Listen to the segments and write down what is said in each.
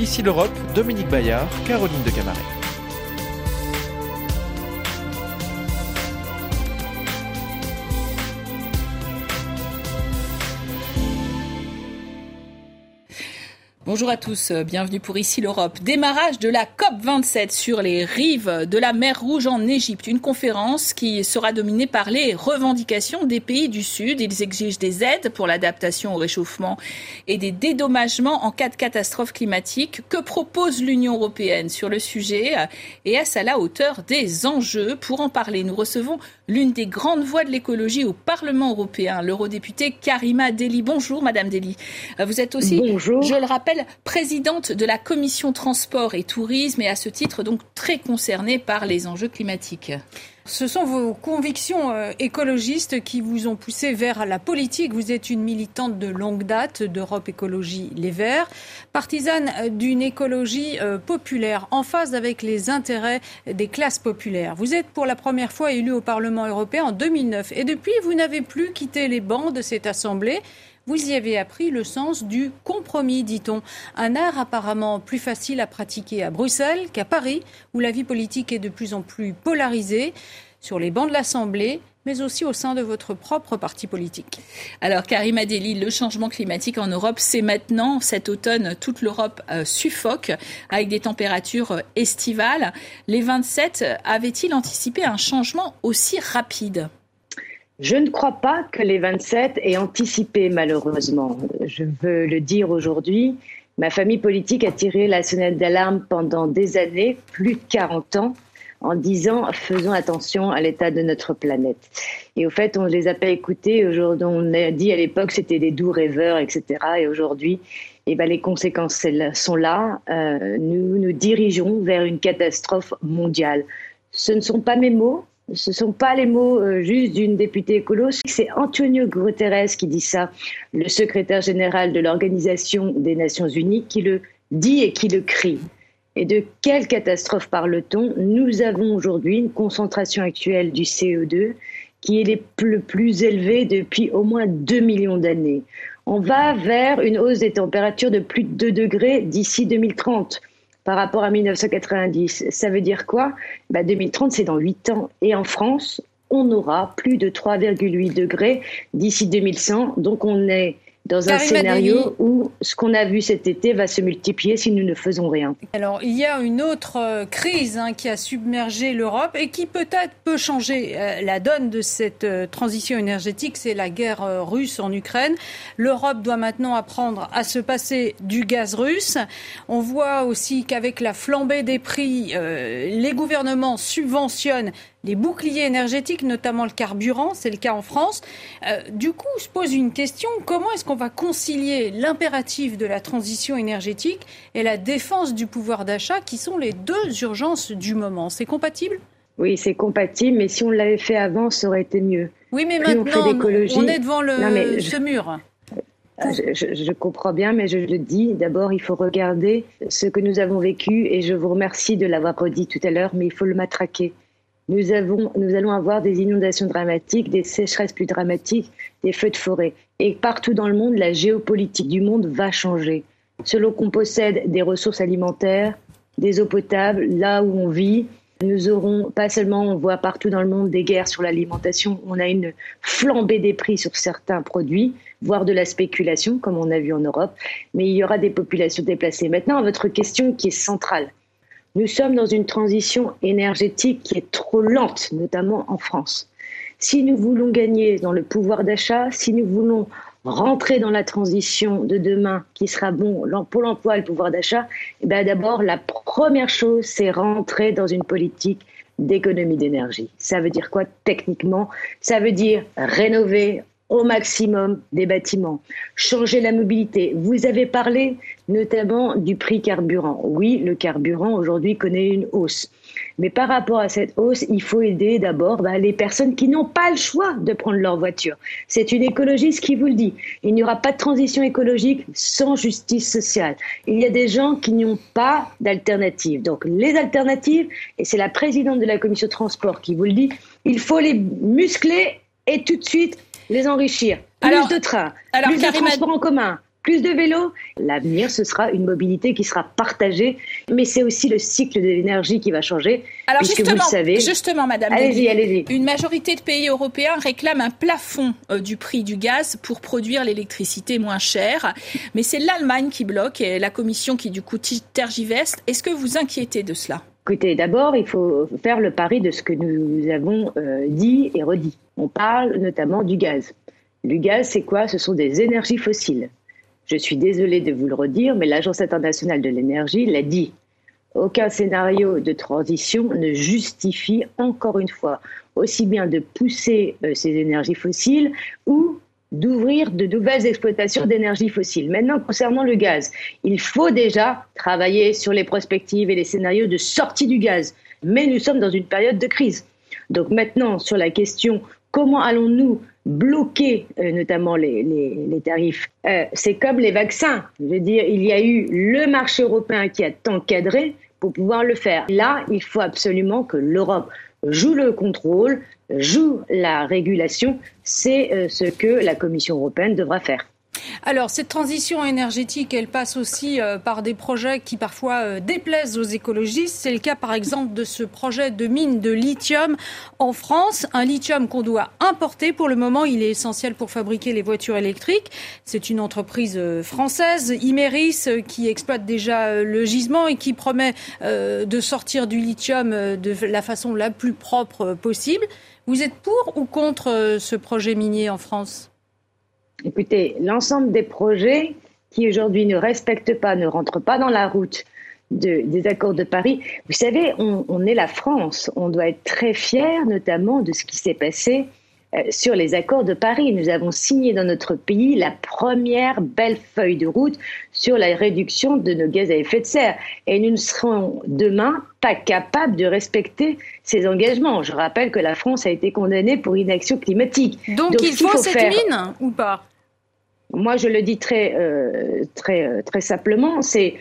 Ici l'Europe, Dominique Bayard, Caroline de Camaret. Bonjour à tous, euh, bienvenue pour Ici l'Europe. Démarrage de la COP27 sur les rives de la mer Rouge en Égypte. Une conférence qui sera dominée par les revendications des pays du Sud. Ils exigent des aides pour l'adaptation au réchauffement et des dédommagements en cas de catastrophe climatique. Que propose l'Union européenne sur le sujet Et est-ce à la hauteur des enjeux? Pour en parler, nous recevons l'une des grandes voix de l'écologie au Parlement européen, l'eurodéputée Karima Deli. Bonjour Madame Deli. Euh, vous êtes aussi, Bonjour. je le rappelle, présidente de la commission transport et tourisme et à ce titre donc très concernée par les enjeux climatiques. Ce sont vos convictions euh, écologistes qui vous ont poussé vers la politique. Vous êtes une militante de longue date d'Europe Écologie Les Verts, partisane euh, d'une écologie euh, populaire en phase avec les intérêts des classes populaires. Vous êtes pour la première fois élue au Parlement européen en 2009 et depuis vous n'avez plus quitté les bancs de cette assemblée. Vous y avez appris le sens du compromis, dit-on. Un art apparemment plus facile à pratiquer à Bruxelles qu'à Paris, où la vie politique est de plus en plus polarisée, sur les bancs de l'Assemblée, mais aussi au sein de votre propre parti politique. Alors, Karim Adeli, le changement climatique en Europe, c'est maintenant. Cet automne, toute l'Europe euh, suffoque avec des températures euh, estivales. Les 27 avaient-ils anticipé un changement aussi rapide? Je ne crois pas que les 27 aient anticipé, malheureusement. Je veux le dire aujourd'hui. Ma famille politique a tiré la sonnette d'alarme pendant des années, plus de 40 ans, en disant faisons attention à l'état de notre planète. Et au fait, on ne les a pas écoutés. Aujourd'hui, on a dit à l'époque c'était des doux rêveurs, etc. Et aujourd'hui, eh ben, les conséquences sont là. Euh, nous nous dirigeons vers une catastrophe mondiale. Ce ne sont pas mes mots, ce ne sont pas les mots euh, juste d'une députée écolo, c'est Antonio Guterres qui dit ça, le secrétaire général de l'Organisation des Nations Unies, qui le dit et qui le crie. Et de quelle catastrophe parle-t-on? Nous avons aujourd'hui une concentration actuelle du CO2 qui est le plus élevée depuis au moins 2 millions d'années. On va vers une hausse des températures de plus de 2 degrés d'ici 2030 par rapport à 1990. Ça veut dire quoi? Bah 2030, c'est dans 8 ans. Et en France, on aura plus de 3,8 degrés d'ici 2100. Donc on est dans un scénario où ce qu'on a vu cet été va se multiplier si nous ne faisons rien. Alors, il y a une autre euh, crise hein, qui a submergé l'Europe et qui peut-être peut changer euh, la donne de cette euh, transition énergétique, c'est la guerre russe en Ukraine. L'Europe doit maintenant apprendre à se passer du gaz russe. On voit aussi qu'avec la flambée des prix, les gouvernements subventionnent les boucliers énergétiques, notamment le carburant, c'est le cas en France. Euh, du coup, se pose une question, comment est-ce qu'on va concilier l'impératif de la transition énergétique et la défense du pouvoir d'achat, qui sont les deux urgences du moment? C'est compatible? Oui, c'est compatible, mais si on l'avait fait avant, ça aurait été mieux. Oui, mais maintenant, on, est devant le, ce mur. Euh, je, je, comprends bien, mais je le dis, d'abord, il faut regarder ce que nous avons vécu, et je vous remercie de l'avoir redit tout à l'heure, mais il faut le matraquer nous, avons, nous allons avoir des inondations dramatiques, des sécheresses plus dramatiques, des feux de forêt. Et partout dans le monde, la géopolitique du monde va changer. Selon qu'on possède des ressources alimentaires, des eaux potables, là où on vit, nous aurons pas seulement, on voit partout dans le monde des guerres sur l'alimentation, on a une flambée des prix sur certains produits, voire de la spéculation, comme on a vu en Europe, mais il y aura des populations déplacées. Maintenant, votre question qui est centrale, nous sommes dans une transition énergétique qui est trop lente, notamment en France. Si nous voulons gagner dans le pouvoir d'achat, si nous voulons rentrer dans la transition de demain qui sera bon pour l'emploi et le pouvoir d'achat, eh d'abord, la première chose, c'est rentrer dans une politique d'économie d'énergie. Ça veut dire quoi techniquement? Ça veut dire rénover, au maximum des bâtiments, changer la mobilité. Vous avez parlé notamment du prix carburant. Oui, le carburant aujourd'hui connaît une hausse. Mais par rapport à cette hausse, il faut aider d'abord bah, les personnes qui n'ont pas le choix de prendre leur voiture. C'est une écologiste qui vous le dit. Il n'y aura pas de transition écologique sans justice sociale. Il y a des gens qui n'ont pas d'alternative. Donc les alternatives, et c'est la présidente de la commission transport qui vous le dit, il faut les muscler et tout de suite les enrichir. Plus de trains, plus de transports en commun, plus de vélos. L'avenir, ce sera une mobilité qui sera partagée, mais c'est aussi le cycle de l'énergie qui va changer. Alors puisque justement, vous le savez. justement, Madame, allez-y, allez-y. Une majorité de pays européens réclament un plafond euh, du prix du gaz pour produire l'électricité moins chère, mais c'est l'Allemagne qui bloque et la Commission qui du coup tergiverse. Est-ce que vous inquiétez de cela? Écoutez, d'abord, il faut faire le pari de ce que nous avons euh, dit et redit. On parle notamment du gaz. Le gaz, c'est quoi? Ce sont des énergies fossiles. Je suis désolée de vous le redire, mais l'Agence internationale de l'énergie l'a dit. Aucun scénario de transition ne justifie, encore une fois, aussi bien de pousser euh, ces énergies fossiles ou d'ouvrir de nouvelles exploitations d'énergie fossile. Maintenant, concernant le gaz, il faut déjà travailler sur les prospectives et les scénarios de sortie du gaz. Mais nous sommes dans une période de crise. Donc maintenant, sur la question comment allons-nous bloquer euh, notamment les, tarifs. Euh, c'est comme les vaccins. Je veux dire, il y a eu le marché européen qui a encadré pour pouvoir le faire. Là, il faut absolument que l'Europe joue le contrôle, joue la régulation. C'est euh, ce que la Commission européenne devra faire. Alors, cette transition énergétique, elle passe aussi euh, par des projets qui parfois euh, déplaisent aux écologistes. C'est le cas, par exemple, de ce projet de mine de lithium en France. Un lithium qu'on doit importer. Pour le moment, il est essentiel pour fabriquer les voitures électriques. C'est une entreprise euh, française, Imeris, qui exploite déjà le gisement et qui promet de sortir du lithium de la façon la plus propre possible. Vous êtes pour ou contre ce projet minier en France? Écoutez, l'ensemble des projets qui aujourd'hui ne respectent pas, ne rentrent pas dans la route des accords de Paris, vous savez, on, est la France, on doit être très fiers notamment de ce qui s'est passé euh, sur les accords de Paris. Nous avons signé dans notre pays la première belle feuille de route sur la réduction de nos gaz à effet de serre. Et nous ne serons demain pas capables de respecter ces engagements. Je rappelle que la France a été condamnée pour inaction climatique. Donc, il faut, cette mine ou pas? Moi, je le dis très, euh, très, euh, très simplement, c'est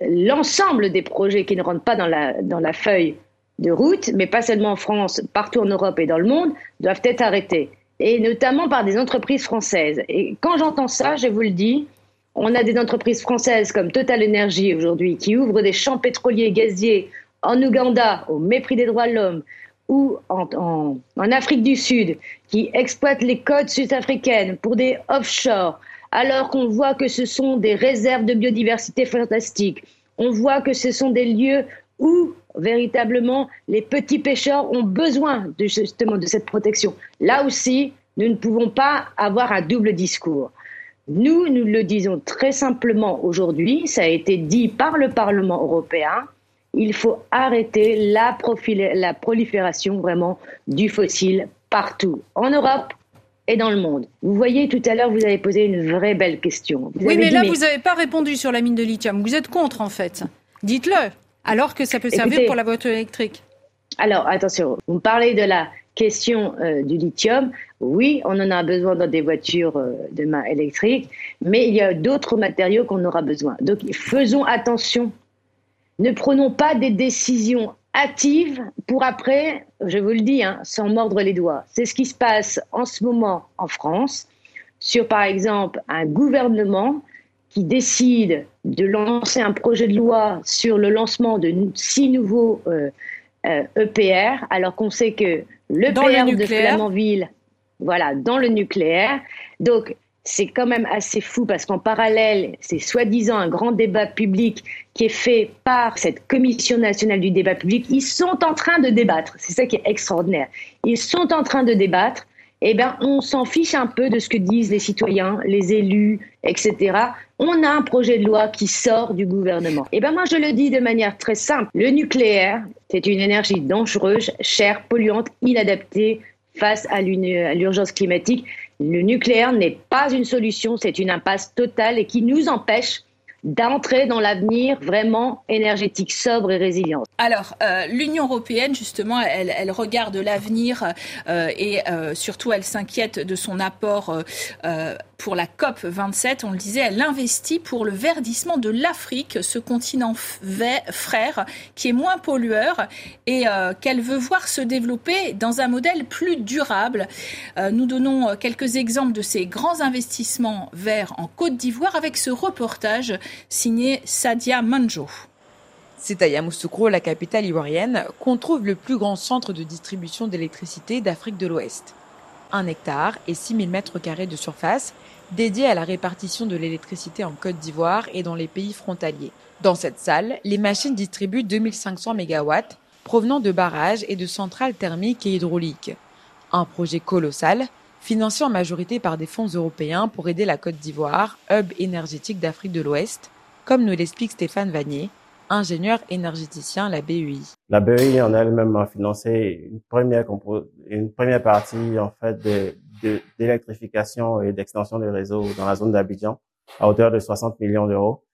l'ensemble des projets qui ne rentrent pas dans la, dans la feuille de route, mais pas seulement en France, partout en Europe et dans le monde, doivent être arrêtés. Et notamment par des entreprises françaises. Et quand j'entends ça, je vous le dis, on a des entreprises françaises comme Total Energy aujourd'hui qui ouvrent des champs pétroliers et gaziers en Ouganda au mépris des droits de l'homme ou en, en, en, Afrique du Sud qui exploitent les côtes sud-africaines pour des offshore alors qu'on voit que ce sont des réserves de biodiversité fantastiques. On voit que ce sont des lieux où véritablement les petits pêcheurs ont besoin de, justement de cette protection. Là aussi, nous ne pouvons pas avoir un double discours. Nous, nous le disons très simplement aujourd'hui, ça a été dit par le Parlement européen, il faut arrêter la, la prolifération vraiment du fossile partout, en Europe et dans le monde. Vous voyez, tout à l'heure, vous avez posé une vraie belle question. oui, mais là, vous n'avez pas répondu sur la mine de lithium. Vous êtes contre, en fait. Dites-le, alors que ça peut servir pour la voiture électrique. Alors, attention, vous me parlez de la question euh, du lithium. Oui, on en a besoin dans des voitures euh, de main électriques, mais il y a d'autres matériaux qu'on aura besoin. Donc, faisons attention. Ne prenons pas des décisions hâtive pour après, je vous le dis, hein, sans mordre les doigts. C'est ce qui se passe en ce moment en France sur, par exemple, un gouvernement qui décide de lancer un projet de loi sur le lancement de six nouveaux euh, euh, EPR, alors qu'on sait que l'EPR de Flamanville, voilà, dans le nucléaire. Donc, c'est quand même assez fou parce qu'en parallèle, c'est soi-disant un grand débat public qui est fait par cette Commission nationale du débat public. Ils sont en train de débattre. C'est ça qui est extraordinaire. Ils sont en train de débattre. Eh bien, on s'en fiche un peu de ce que disent les citoyens, les élus, etc. On a un projet de loi qui sort du gouvernement. Eh bien, moi, je le dis de manière très simple. Le nucléaire, c'est une énergie dangereuse, chère, polluante, inadaptée face à l'urgence climatique. Le nucléaire n'est pas une solution, c'est une impasse totale et qui nous empêche d'entrer dans l'avenir vraiment énergétique, sobre et résilient. Alors, euh, l'Union européenne, justement, elle, regarde l'avenir euh, et euh, surtout, elle s'inquiète de son apport pour la COP 27. On le disait, elle investit pour le verdissement de l'Afrique, ce continent frère qui est moins pollueur et euh, qu'elle veut voir se développer dans un modèle plus durable. Euh, nous donnons quelques exemples de ces grands investissements verts en Côte d'Ivoire avec ce reportage signé Sadia Manjo. C'est à Yamoussoukro, la capitale ivoirienne, qu'on trouve le plus grand centre de distribution d'électricité d'Afrique de l'Ouest. Un hectare et 6000 mètres carrés de surface dédiés à la répartition de l'électricité en Côte d'Ivoire et dans les pays frontaliers. Dans cette salle, les machines distribuent 2500 MW provenant de barrages et de centrales thermiques et hydrauliques. Un projet colossal, financé en majorité par des fonds européens pour aider la Côte d'Ivoire, hub énergétique d'Afrique de l'Ouest, comme nous l'explique Stéphane Vanier, ingénieur énergéticien à la BEI. La BEI en elle-même a financé une première, une première partie en fait d'électrification de, et d'extension des réseaux dans la zone d'Abidjan à hauteur de 60 millions d'euros.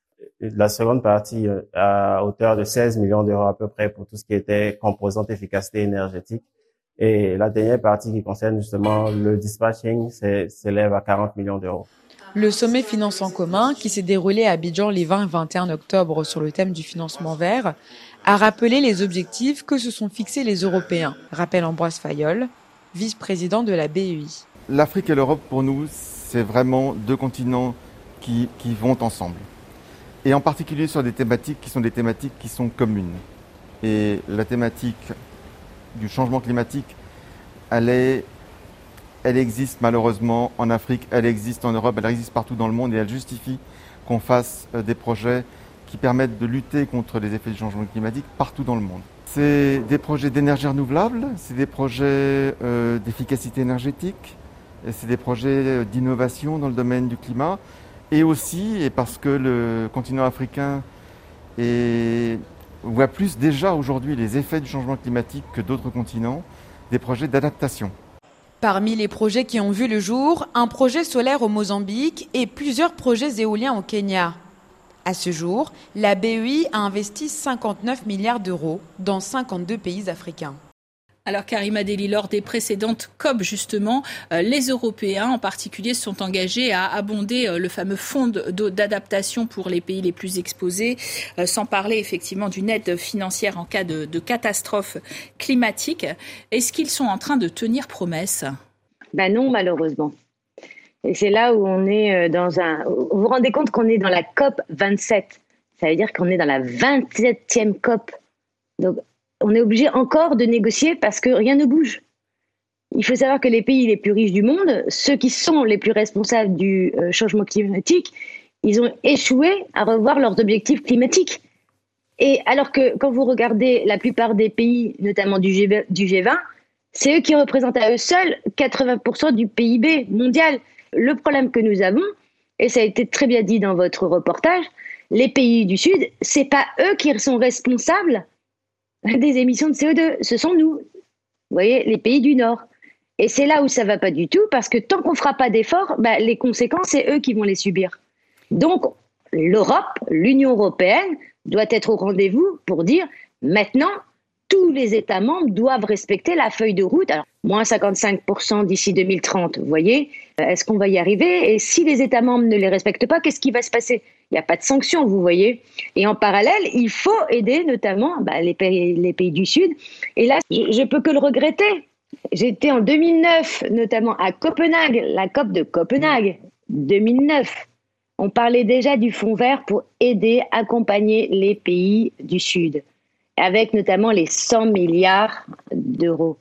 La seconde partie euh, à hauteur de 16 millions d'euros à peu près pour tout ce qui était composante efficacité énergétique. Et la dernière partie qui concerne justement le dispatching s'élève à 40 millions d'euros. Le sommet Finance en commun, qui s'est déroulé à Abidjan les 20 et 21 octobre sur le thème du financement vert, a rappelé les objectifs que se sont fixés les Européens, rappelle Ambroise Fayol, vice-président de la BEI. L'Afrique et l'Europe, pour nous, c'est vraiment deux continents qui, qui vont ensemble. Et en particulier sur des thématiques qui sont des thématiques qui sont communes. Et la thématique du changement climatique, elle est elle existe malheureusement en Afrique, elle existe en Europe, elle existe partout dans le monde et elle justifie qu'on fasse euh, des projets qui permettent de lutter contre les effets du changement climatique partout dans le monde. C'est des projets d'énergie renouvelable, c'est des projets euh, d'efficacité énergétique, c'est des projets euh, d'innovation dans le domaine du climat et aussi, parce que le continent africain voit plus déjà aujourd'hui les effets du changement climatique que d'autres continents, des projets d'adaptation. Parmi les projets qui ont vu le jour, un projet solaire au Mozambique et plusieurs projets éoliens au Kenya. À ce jour, la BEI a investi 59 milliards d'euros dans 52 pays africains. Alors Karima Deli, lors des précédentes COP justement, euh, les Européens en particulier sont engagés à abonder euh, le fameux fonds d'adaptation pour les pays les plus exposés, euh, sans parler effectivement d'une aide financière en cas de, de catastrophe climatique. Est-ce qu'ils sont en train de tenir promesse? Ben non, malheureusement. Et c'est là où on est dans un. Vous vous rendez compte qu'on est dans la COP 27. Ça veut dire qu'on est dans la 27e COP. Donc on est obligé encore de négocier parce que rien ne bouge. Il faut savoir que les pays les plus riches du monde, ceux qui sont les plus responsables du euh, changement climatique, ils ont échoué à revoir leurs objectifs climatiques. Et alors que quand vous regardez la plupart des pays, notamment du, G20, c'est eux qui représentent à eux seuls 80% du PIB mondial. Le problème que nous avons, et ça a été très bien dit dans votre reportage, les pays du Sud, c'est pas eux qui sont responsables des émissions de CO2. Ce sont nous, vous voyez, les pays du Nord. Et c'est là où ça va pas du tout, parce que tant qu'on fera pas d'efforts, bah, les conséquences, c'est eux qui vont les subir. Donc, l'Europe, l'Union européenne, doit être au rendez-vous pour dire maintenant, tous les États membres doivent respecter la feuille de route. Alors, moins 55% d'ici 2030, vous voyez, euh, est-ce qu'on va y arriver? Et si les États membres ne les respectent pas, qu'est-ce qui va se passer? Il n'y a pas de sanctions, vous voyez. Et en parallèle, il faut aider notamment bah, les, pays, du Sud. Et là, je ne peux que le regretter. J'étais en 2009, notamment à Copenhague, la COP de Copenhague, 2009. On parlait déjà du fonds vert pour aider, accompagner les pays du Sud avec notamment les 100 milliards d'euros.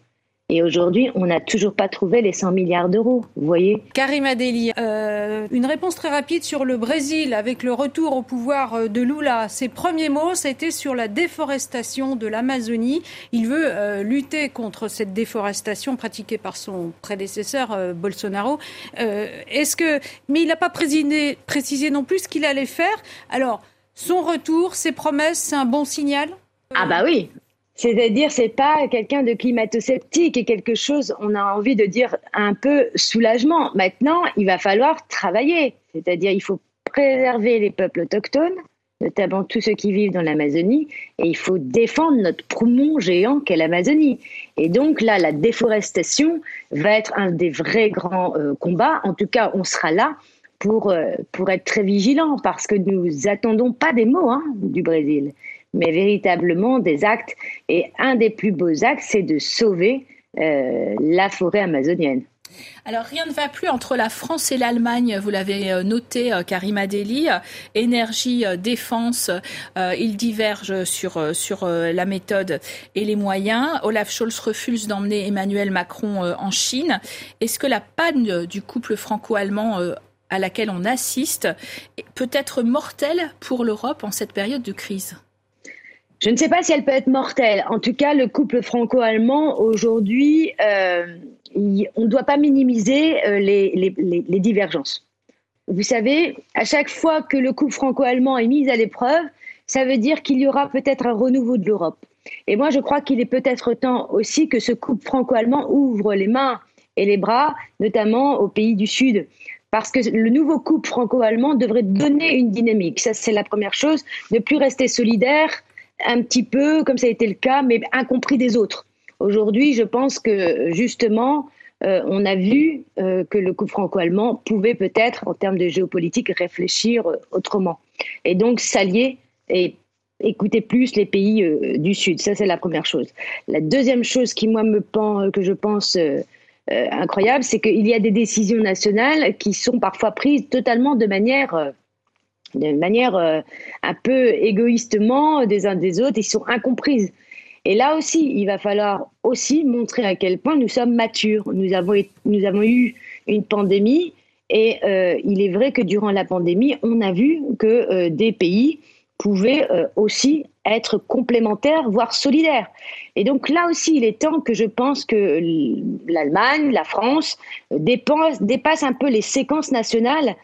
Et aujourd'hui, on n'a toujours pas trouvé les 100 milliards d'euros, vous voyez Karim Adeli, euh, une réponse très rapide sur le Brésil avec le retour au pouvoir euh, de Lula. Ses premiers mots, c'était sur la déforestation de l'Amazonie. Il veut euh, lutter contre cette déforestation pratiquée par son prédécesseur Bolsonaro. Est-ce que, mais il n'a pas précisé, précisé non plus ce qu'il allait faire. Alors, son retour, ses promesses, c'est un bon signal? Ah bah oui. C'est-à-dire, c'est pas quelqu'un de climato-sceptique et quelque chose, on a envie de dire un peu soulagement. Maintenant, il va falloir travailler. C'est-à-dire, il faut préserver les peuples autochtones, notamment tous ceux qui vivent dans l'Amazonie, et il faut défendre notre poumon géant qu'est l'Amazonie. Et donc là, la déforestation va être un des vrais grands euh, combats. En tout cas, on sera là pour, pour être très vigilants parce que nous attendons pas des mots hein, du Brésil, mais véritablement des actes. Et un des plus beaux actes, c'est de sauver la forêt amazonienne. Alors rien ne va plus entre la France et l'Allemagne, vous l'avez euh, noté euh, Karima Deli. Énergie, euh, défense, ils divergent sur, sur la méthode et les moyens. Olaf Scholz refuse d'emmener Emmanuel Macron en Chine. Est-ce que la panne du couple franco-allemand à laquelle on assiste peut être mortelle pour l'Europe en cette période de crise? Je ne sais pas si elle peut être mortelle. En tout cas, le couple franco-allemand aujourd'hui, on ne doit pas minimiser euh, les, divergences. Vous savez, à chaque fois que le couple franco-allemand est mis à l'épreuve, ça veut dire qu'il y aura peut-être un renouveau de l'Europe. Et moi, je crois qu'il est peut-être temps aussi que ce couple franco-allemand ouvre les mains et les bras, notamment aux pays du Sud. Parce que le nouveau couple franco-allemand devrait donner une dynamique. Ça, c'est la première chose. Ne plus rester solidaire, un petit peu, comme ça a été le cas, mais incompris des autres. Aujourd'hui, je pense que justement, euh, on a vu euh, que le couple franco-allemand pouvait peut-être, en termes de géopolitique, réfléchir euh, autrement. Et donc s'allier et écouter plus les pays du Sud. Ça, c'est la première chose. La deuxième chose qui, moi, me pense, que je pense incroyable, c'est qu'il y a des décisions nationales qui sont parfois prises totalement de manière de manière un peu égoïstement des uns des autres, ils sont incomprises. Et là aussi, il va falloir aussi montrer à quel point nous sommes matures. Nous avons, nous avons eu une pandémie et euh, il est vrai que durant la pandémie, on a vu que euh, des pays pouvaient euh, aussi être complémentaires, voire solidaires. Et donc là aussi, il est temps que je pense que l'Allemagne, la France dépassent, dépassent un peu les séquences nationales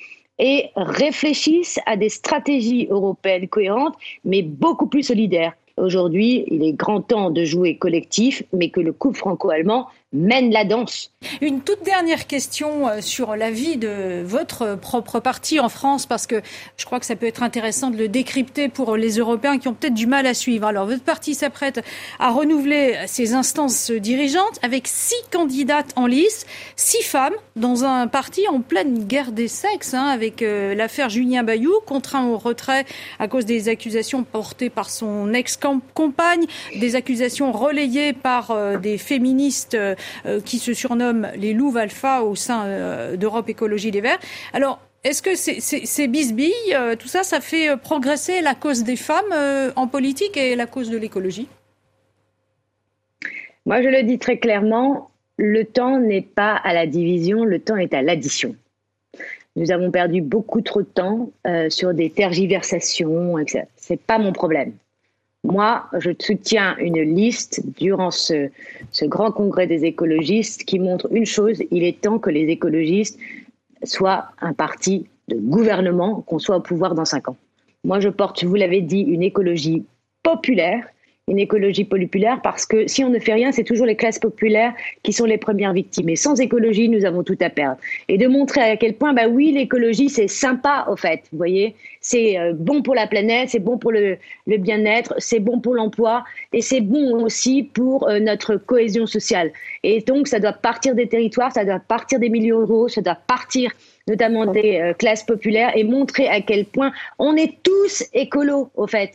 et réfléchissent à des stratégies européennes cohérentes, mais beaucoup plus solidaires. Aujourd'hui, il est grand temps de jouer collectif, mais que le couple franco-allemand mène la danse. Une toute dernière question euh, sur la vie de votre propre parti en France, parce que je crois que ça peut être intéressant de le décrypter pour les Européens qui ont peut-être du mal à suivre. Alors, votre parti s'apprête à renouveler ses instances dirigeantes avec six candidates en lice, six femmes dans un parti en pleine guerre des sexes, hein, avec euh, l'affaire Julien Bayou, contraint au retrait à cause des accusations portées par son ex-compagne, des accusations relayées par euh, des féministes qui se surnomment les louves alpha au sein euh, d'Europe Écologie Les Verts. Alors, est-ce que ces, bisbilles, euh, tout ça, ça fait progresser la cause des femmes en politique et la cause de l'écologie? Moi, je le dis très clairement, le temps n'est pas à la division, le temps est à l'addition. Nous avons perdu beaucoup trop de temps sur des tergiversations, etc. Ce n'est pas mon problème. Moi, je soutiens une liste durant ce, grand congrès des écologistes qui montre une chose, il est temps que les écologistes soient un parti de gouvernement, qu'on soit au pouvoir dans cinq ans. Moi, je porte, vous l'avez dit, une écologie populaire une écologie populaire parce que si on ne fait rien, c'est toujours les classes populaires qui sont les premières victimes. Et sans écologie, nous avons tout à perdre. Et de montrer à quel point, bah oui, l'écologie, c'est sympa, au fait. Vous voyez, c'est euh, bon pour la planète, c'est bon pour le, le bien-être, c'est bon pour l'emploi et c'est bon aussi pour euh, notre cohésion sociale. Et donc, ça doit partir des territoires, ça doit partir des milieux ruraux, ça doit partir notamment des euh, classes populaires et montrer à quel point on est tous écolos, au fait,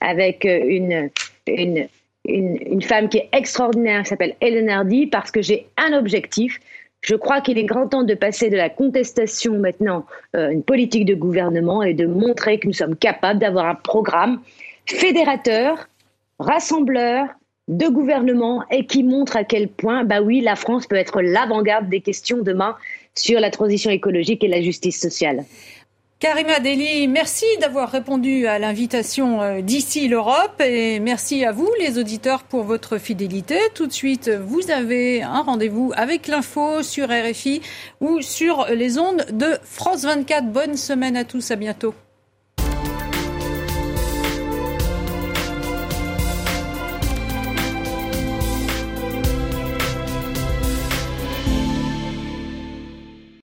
avec une une, une, femme qui est extraordinaire, qui s'appelle Hélène Hardy, parce que j'ai un objectif. Je crois qu'il est grand temps de passer de la contestation maintenant euh, une politique de gouvernement et de montrer que nous sommes capables d'avoir un programme fédérateur, rassembleur de gouvernement et qui montre à quel point, bah oui, la France peut être l'avant-garde des questions demain sur la transition écologique et la justice sociale. Karima Deli, merci d'avoir répondu à l'invitation euh, d'ici l'Europe et merci à vous les auditeurs pour votre fidélité. Tout de suite, vous avez un rendez-vous avec l'info sur RFI ou sur les ondes de France 24. Bonne semaine à tous, à bientôt.